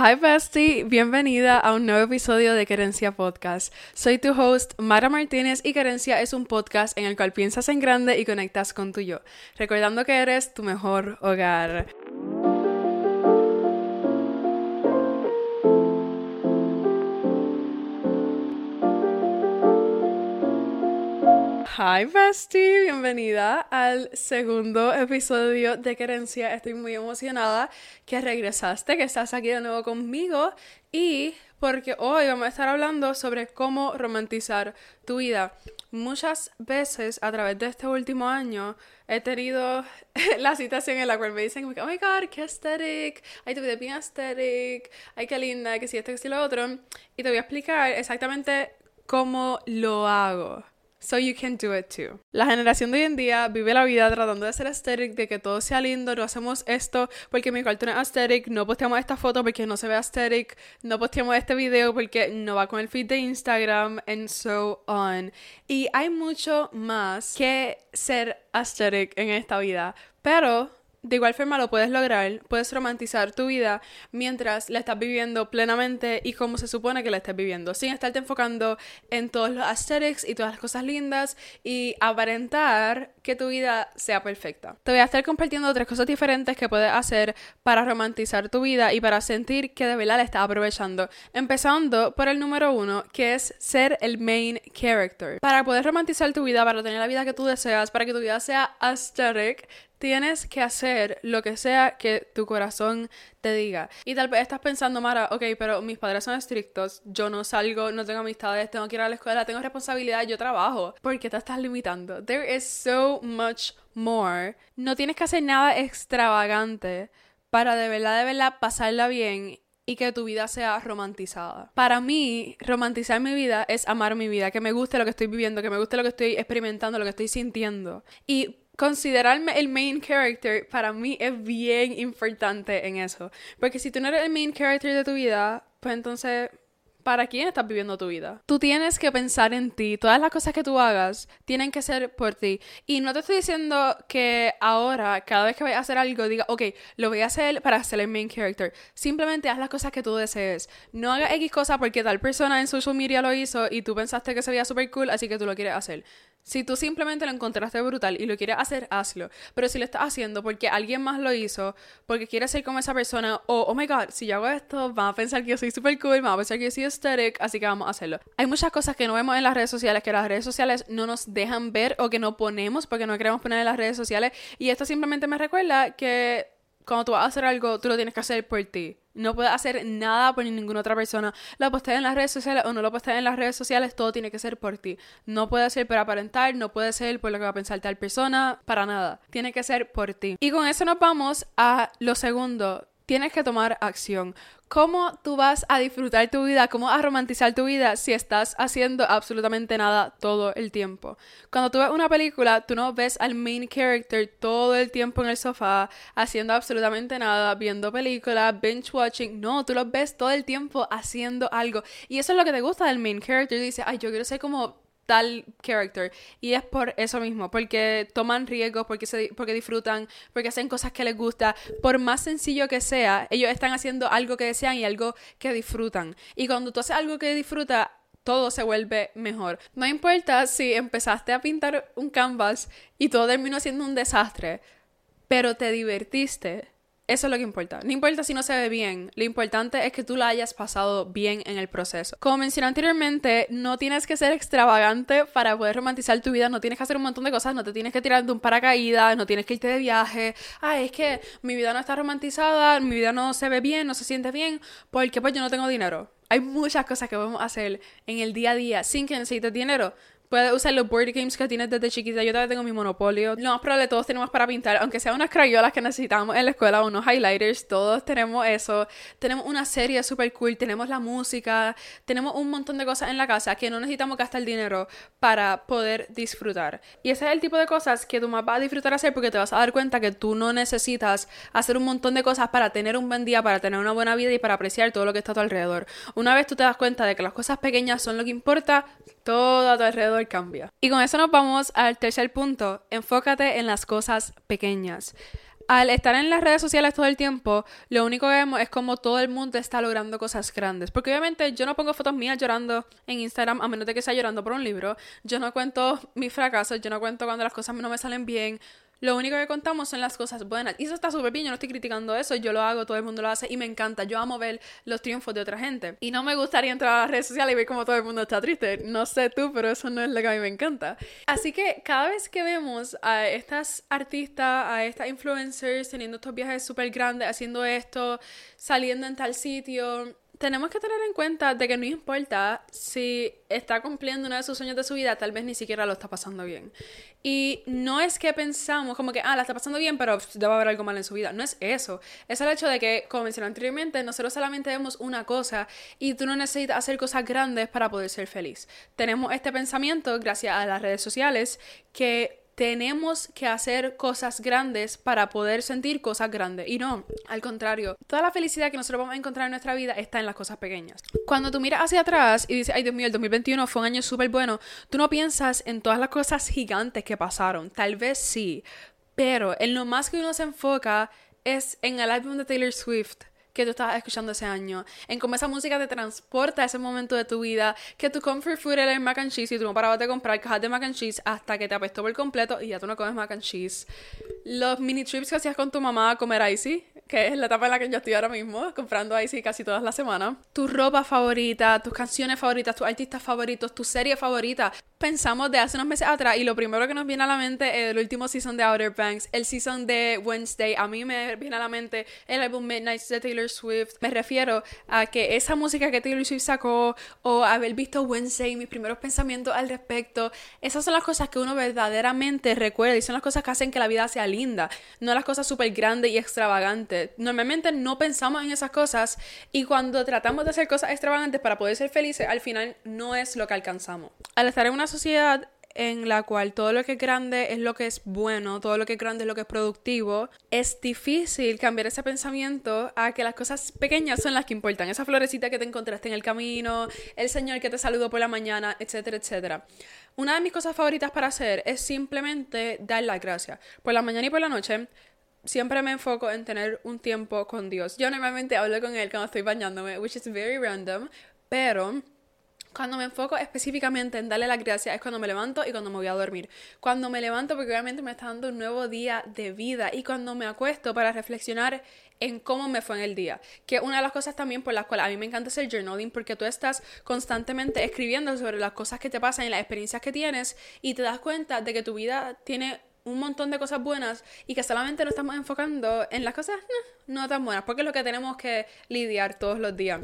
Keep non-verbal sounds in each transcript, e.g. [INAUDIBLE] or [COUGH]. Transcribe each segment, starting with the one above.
Hi Bestie, bienvenida a un nuevo episodio de Querencia Podcast. Soy tu host, Mara Martínez, y Querencia es un podcast en el cual piensas en grande y conectas con tu yo, recordando que eres tu mejor hogar. Hi Bestie, bienvenida al segundo episodio de Querencia. Estoy muy emocionada que regresaste, que estás aquí de nuevo conmigo y porque hoy vamos a estar hablando sobre cómo romantizar tu vida. Muchas veces a través de este último año he tenido [LAUGHS] la situación en la cual me dicen, oh my god, qué aesthetic, ay, tu vida es bien aesthetic, ay, qué linda, que si esto, que si lo otro. Y te voy a explicar exactamente cómo lo hago. So you can do it too. La generación de hoy en día vive la vida tratando de ser aesthetic, de que todo sea lindo, no hacemos esto porque mi cuarto no es aesthetic, no posteamos esta foto porque no se ve aesthetic, no posteamos este video porque no va con el feed de Instagram, and so on. Y hay mucho más que ser aesthetic en esta vida, pero de igual forma lo puedes lograr, puedes romantizar tu vida mientras la estás viviendo plenamente y como se supone que la estés viviendo, sin estarte enfocando en todos los aesthetics y todas las cosas lindas y aparentar que tu vida sea perfecta. Te voy a estar compartiendo tres cosas diferentes que puedes hacer para romantizar tu vida y para sentir que de verdad la estás aprovechando. Empezando por el número uno, que es ser el main character. Para poder romantizar tu vida, para tener la vida que tú deseas, para que tu vida sea aesthetic, Tienes que hacer lo que sea que tu corazón te diga. Y tal vez estás pensando, Mara, ok, pero mis padres son estrictos, yo no salgo, no tengo amistades, tengo que ir a la escuela, tengo responsabilidad, yo trabajo. ¿Por qué te estás limitando? There is so much more. No tienes que hacer nada extravagante para de verdad, de verdad pasarla bien y que tu vida sea romantizada. Para mí, romantizar mi vida es amar mi vida, que me guste lo que estoy viviendo, que me guste lo que estoy experimentando, lo que estoy sintiendo. Y considerarme el main character para mí es bien importante en eso. Porque si tú no eres el main character de tu vida, pues entonces ¿para quién estás viviendo tu vida? Tú tienes que pensar en ti. Todas las cosas que tú hagas tienen que ser por ti. Y no te estoy diciendo que ahora, cada vez que vayas a hacer algo, diga, ok, lo voy a hacer para ser el main character. Simplemente haz las cosas que tú desees. No hagas X cosa porque tal persona en social media lo hizo y tú pensaste que se veía súper cool, así que tú lo quieres hacer. Si tú simplemente lo encontraste brutal y lo quieres hacer, hazlo. Pero si lo estás haciendo porque alguien más lo hizo, porque quieres ser como esa persona, o oh, my god, si yo hago esto, van a pensar que yo soy super cool, van a pensar que yo soy así que vamos a hacerlo. Hay muchas cosas que no vemos en las redes sociales, que las redes sociales no nos dejan ver o que no ponemos porque no queremos poner en las redes sociales. Y esto simplemente me recuerda que cuando tú vas a hacer algo, tú lo tienes que hacer por ti. No puedes hacer nada por ninguna otra persona. Lo postees en las redes sociales o no lo postees en las redes sociales, todo tiene que ser por ti. No puede ser por aparentar, no puede ser por lo que va a pensar tal persona, para nada. Tiene que ser por ti. Y con eso nos vamos a lo segundo. Tienes que tomar acción. ¿Cómo tú vas a disfrutar tu vida? ¿Cómo a romantizar tu vida si estás haciendo absolutamente nada todo el tiempo? Cuando tú ves una película, tú no ves al main character todo el tiempo en el sofá haciendo absolutamente nada, viendo películas, binge watching. No, tú lo ves todo el tiempo haciendo algo. Y eso es lo que te gusta del main character. Dice, ay, yo quiero ser como tal character. Y es por eso mismo, porque toman riesgos, porque, se, porque disfrutan, porque hacen cosas que les gusta. Por más sencillo que sea, ellos están haciendo algo que desean y algo que disfrutan. Y cuando tú haces algo que disfruta, todo se vuelve mejor. No importa si empezaste a pintar un canvas y todo terminó siendo un desastre, pero te divertiste eso es lo que importa. No importa si no se ve bien, lo importante es que tú la hayas pasado bien en el proceso. Como mencioné anteriormente, no tienes que ser extravagante para poder romantizar tu vida, no tienes que hacer un montón de cosas, no te tienes que tirar de un paracaídas, no tienes que irte de viaje. Ah, es que mi vida no está romantizada, mi vida no se ve bien, no se siente bien, porque pues yo no tengo dinero. Hay muchas cosas que podemos hacer en el día a día sin que necesites dinero. Puedes usar los board games que tienes desde chiquita. Yo todavía tengo mi monopolio. Lo más probable todos tenemos para pintar, aunque sea unas crayolas que necesitamos en la escuela, unos highlighters, todos tenemos eso. Tenemos una serie super cool, tenemos la música, tenemos un montón de cosas en la casa que no necesitamos gastar dinero para poder disfrutar. Y ese es el tipo de cosas que tú más vas a disfrutar hacer porque te vas a dar cuenta que tú no necesitas hacer un montón de cosas para tener un buen día, para tener una buena vida y para apreciar todo lo que está a tu alrededor. Una vez tú te das cuenta de que las cosas pequeñas son lo que importa, todo a tu alrededor cambia. Y con eso nos vamos al tercer punto. Enfócate en las cosas pequeñas. Al estar en las redes sociales todo el tiempo, lo único que vemos es como todo el mundo está logrando cosas grandes. Porque obviamente yo no pongo fotos mías llorando en Instagram a menos de que sea llorando por un libro. Yo no cuento mis fracasos, yo no cuento cuando las cosas no me salen bien. Lo único que contamos son las cosas buenas. Y eso está súper bien, yo no estoy criticando eso, yo lo hago, todo el mundo lo hace y me encanta. Yo amo ver los triunfos de otra gente. Y no me gustaría entrar a las redes sociales y ver cómo todo el mundo está triste. No sé tú, pero eso no es lo que a mí me encanta. Así que cada vez que vemos a estas artistas, a estas influencers teniendo estos viajes súper grandes, haciendo esto, saliendo en tal sitio, tenemos que tener en cuenta de que no importa si está cumpliendo uno de sus sueños de su vida, tal vez ni siquiera lo está pasando bien. Y no es que pensamos como que, ah, la está pasando bien, pero debe haber algo mal en su vida. No es eso. Es el hecho de que, como mencioné anteriormente, nosotros solamente vemos una cosa y tú no necesitas hacer cosas grandes para poder ser feliz. Tenemos este pensamiento, gracias a las redes sociales, que tenemos que hacer cosas grandes para poder sentir cosas grandes. Y no, al contrario, toda la felicidad que nosotros vamos a encontrar en nuestra vida está en las cosas pequeñas. Cuando tú miras hacia atrás y dices, ay Dios mío, el 2021 fue un año súper bueno, tú no piensas en todas las cosas gigantes que pasaron. Tal vez sí, pero en lo más que uno se enfoca es en el álbum de Taylor Swift que tú estabas escuchando ese año, en cómo esa música te transporta a ese momento de tu vida, que tu comfort food era el mac and cheese y tú no parabas de comprar cajas de mac and cheese hasta que te apestó por completo y ya tú no comes mac and cheese. Los mini trips que hacías con tu mamá a comer icy, que es la etapa en la que yo estoy ahora mismo, comprando icy casi todas las semanas. Tu ropa favorita, tus canciones favoritas, tus artistas favoritos, tu serie favorita. Pensamos de hace unos meses atrás y lo primero que nos viene a la mente es el último season de Outer Banks, el season de Wednesday. A mí me viene a la mente el álbum Midnight de Taylor Swift. Me refiero a que esa música que Taylor Swift sacó o haber visto Wednesday, mis primeros pensamientos al respecto, esas son las cosas que uno verdaderamente recuerda y son las cosas que hacen que la vida sea linda, no las cosas súper grandes y extravagantes. Normalmente no pensamos en esas cosas y cuando tratamos de hacer cosas extravagantes para poder ser felices, al final no es lo que alcanzamos. Al estar en una sociedad en la cual todo lo que es grande es lo que es bueno, todo lo que es grande es lo que es productivo, es difícil cambiar ese pensamiento a que las cosas pequeñas son las que importan. Esa florecita que te encontraste en el camino, el señor que te saludó por la mañana, etcétera, etcétera. Una de mis cosas favoritas para hacer es simplemente dar las gracias. Por la mañana y por la noche siempre me enfoco en tener un tiempo con Dios. Yo normalmente hablo con Él cuando estoy bañándome, which is very random, pero cuando me enfoco específicamente en darle las gracias es cuando me levanto y cuando me voy a dormir. Cuando me levanto porque obviamente me está dando un nuevo día de vida y cuando me acuesto para reflexionar en cómo me fue en el día. Que una de las cosas también por las cuales a mí me encanta hacer journaling porque tú estás constantemente escribiendo sobre las cosas que te pasan y las experiencias que tienes y te das cuenta de que tu vida tiene un montón de cosas buenas y que solamente nos estamos enfocando en las cosas no, tan buenas porque es lo que tenemos que lidiar todos los días.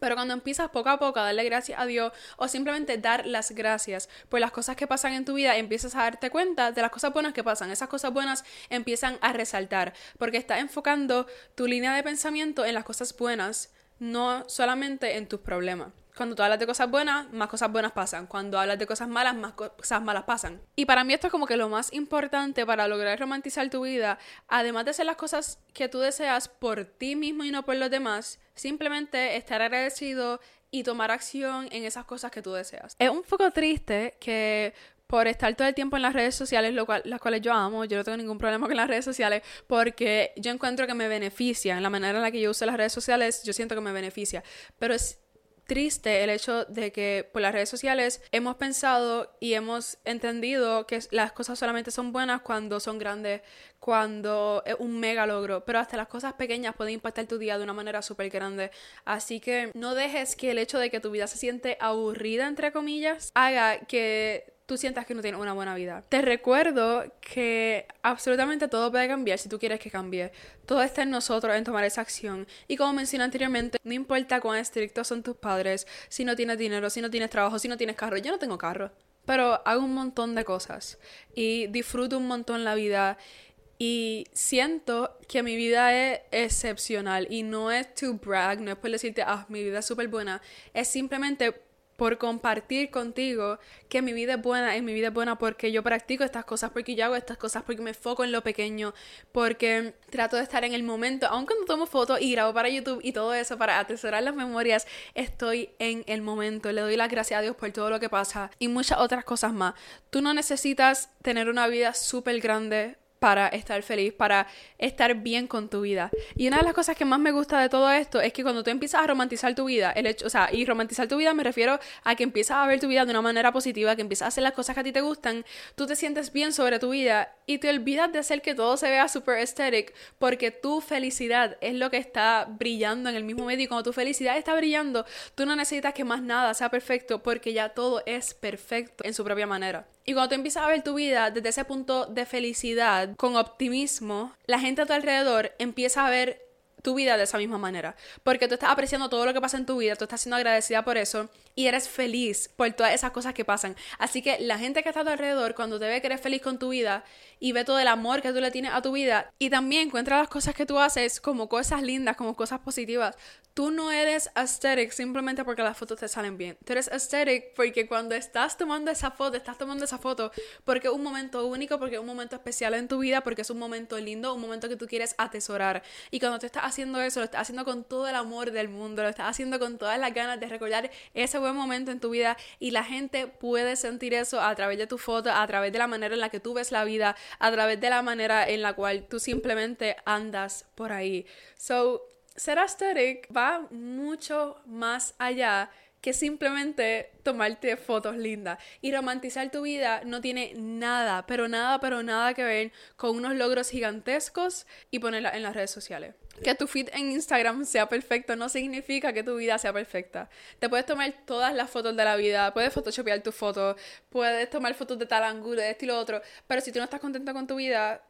Pero cuando empiezas poco a poco a darle gracias a Dios o simplemente dar las gracias por las cosas que pasan en tu vida, empiezas a darte cuenta de las cosas buenas que pasan. Esas cosas buenas empiezan a resaltar porque estás enfocando tu línea de pensamiento en las cosas buenas, no solamente en tus problemas. Cuando tú hablas de cosas buenas, más cosas buenas pasan. Cuando hablas de cosas malas, más cosas malas pasan. Y para mí esto es como que lo más importante para lograr romantizar tu vida, además de hacer las cosas que tú deseas por ti mismo y no por los demás, simplemente estar agradecido y tomar acción en esas cosas que tú deseas. Es un poco triste que por estar todo el tiempo en las redes sociales, lo cual, las cuales yo amo, yo no tengo ningún problema con las redes sociales, porque yo encuentro que me beneficia, en la manera en la que yo uso las redes sociales, yo siento que me beneficia, pero es triste el hecho de que por las redes sociales hemos pensado y hemos entendido que las cosas solamente son buenas cuando son grandes, cuando es un mega logro, pero hasta las cosas pequeñas pueden impactar tu día de una manera súper grande. Así que no dejes que el hecho de que tu vida se siente aburrida, entre comillas, haga que tú sientas que no tienes una buena vida. Te recuerdo que absolutamente todo puede cambiar si tú quieres que cambie. Todo está en nosotros en tomar esa acción. Y como mencioné anteriormente, no importa cuán estrictos son tus padres, si no tienes dinero, si no tienes trabajo, si no tienes carro. Yo no tengo carro, pero hago un montón de cosas y disfruto un montón la vida. Y siento que mi vida es excepcional y no es to brag, no es por decirte, ah, mi vida es súper buena, es simplemente por compartir contigo que mi vida es buena, y mi vida es buena porque yo practico estas cosas, porque yo hago estas cosas, porque me foco en lo pequeño, porque trato de estar en el momento, aun cuando tomo fotos y grabo para YouTube y todo eso para atesorar las memorias, estoy en el momento, le doy las gracias a Dios por todo lo que pasa y muchas otras cosas más. Tú no necesitas tener una vida súper grande para estar feliz, para estar bien con tu vida. Y una de las cosas que más me gusta de todo esto es que cuando tú empiezas a romantizar tu vida, el hecho, o sea, y romantizar tu vida me refiero a que empiezas a ver tu vida de una manera positiva, que empiezas a hacer las cosas que a ti te gustan, tú te sientes bien sobre tu vida y te olvidas de hacer que todo se vea super aesthetic porque tu felicidad es lo que está brillando en el mismo medio y cuando tu felicidad está brillando, tú no necesitas que más nada sea perfecto porque ya todo es perfecto en su propia manera. Y cuando tú empiezas a ver tu vida desde ese punto de felicidad, con optimismo, la gente a tu alrededor empieza a ver tu vida de esa misma manera. Porque tú estás apreciando todo lo que pasa en tu vida, tú estás siendo agradecida por eso y eres feliz por todas esas cosas que pasan. Así que la gente que está a tu alrededor, cuando te ve que eres feliz con tu vida y ve todo el amor que tú le tienes a tu vida y también encuentra las cosas que tú haces como cosas lindas, como cosas positivas, Tú no eres aesthetic simplemente porque las fotos te salen bien. Tú eres aesthetic porque cuando estás tomando esa foto, estás tomando esa foto porque es un momento único, porque es un momento especial en tu vida, porque es un momento lindo, un momento que tú quieres atesorar. Y cuando te estás haciendo lo estás haciendo con todo el amor del mundo, lo estás haciendo con todas las ganas de recordar ese buen momento en tu vida y la gente puede sentir eso a través de tu foto, a través de la manera en la que tú ves la vida, a través de la manera en la cual tú simplemente andas por ahí. So, ser aesthetic va mucho más allá que simplemente tomarte fotos lindas. Y romantizar tu vida no tiene nada, pero nada, pero nada que ver con unos logros gigantescos y ponerla en las redes sociales. Que tu feed en Instagram sea perfecto no significa que tu vida sea perfecta. Te puedes tomar todas las fotos de la vida, puedes photoshopear tus fotos, puedes tomar fotos de tal ángulo, de estilo otro, pero si tú no estás contento con tu vida,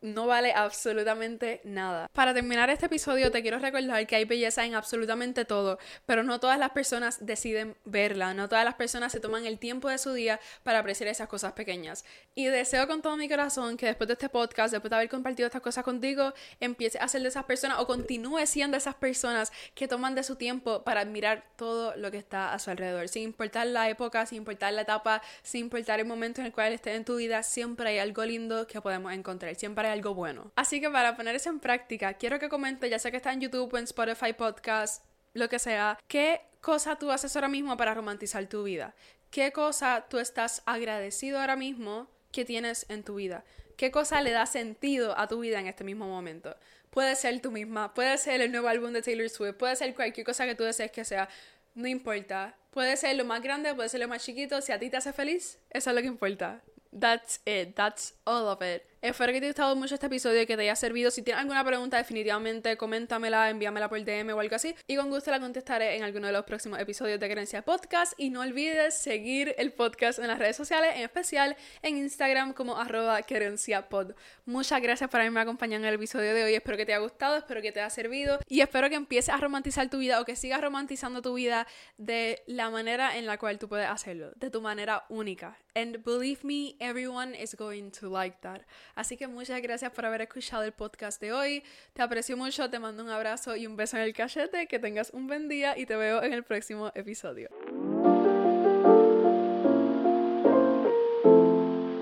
no vale absolutamente nada. Para terminar este episodio te quiero recordar que hay belleza en absolutamente todo, pero no todas las personas deciden verla, no todas las personas se toman el tiempo de su día para apreciar esas cosas pequeñas. Y deseo con todo mi corazón que después de este podcast, después de haber compartido estas cosas contigo, empieces a ser de esas personas o continúe siendo esas personas que toman de su tiempo para admirar todo lo que está a su alrededor, sin importar la época, sin importar la etapa, sin importar el momento en el cual estés en tu vida, siempre hay algo lindo que podemos encontrar, siempre algo bueno. Así que para poner eso en práctica, quiero que comentes, ya sea que está en YouTube en Spotify Podcast, lo que sea, ¿qué cosa tú haces ahora mismo para romantizar tu vida? ¿Qué cosa tú estás agradecido ahora mismo que tienes en tu vida? ¿Qué cosa le da sentido a tu vida en este mismo momento? Puede ser tú misma, puede ser el nuevo álbum de Taylor Swift, puede ser cualquier cosa que tú desees que sea, no importa. Puede ser lo más grande, puede ser lo más chiquito, si a ti te hace feliz, eso es lo que importa. That's it, that's all of it. Espero que te haya gustado mucho este episodio y que te haya servido. Si tienes alguna pregunta, definitivamente coméntamela, envíamela por DM o algo así. Y con gusto la contestaré en alguno de los próximos episodios de Creencia Podcast. Y no olvides seguir el podcast en las redes sociales, en especial en Instagram como arroba Pod. Muchas gracias por haberme acompañado en el episodio de hoy. Espero que te haya gustado, espero que te haya servido. Y espero que empieces a romantizar tu vida o que sigas romantizando tu vida de la manera en la cual tú puedes hacerlo, de tu manera única. And believe me, everyone is going to like that. Así que muchas gracias por haber escuchado el podcast de hoy. Te aprecio mucho, te mando un abrazo y un beso en el cachete. Que tengas un buen día y te veo en el próximo episodio.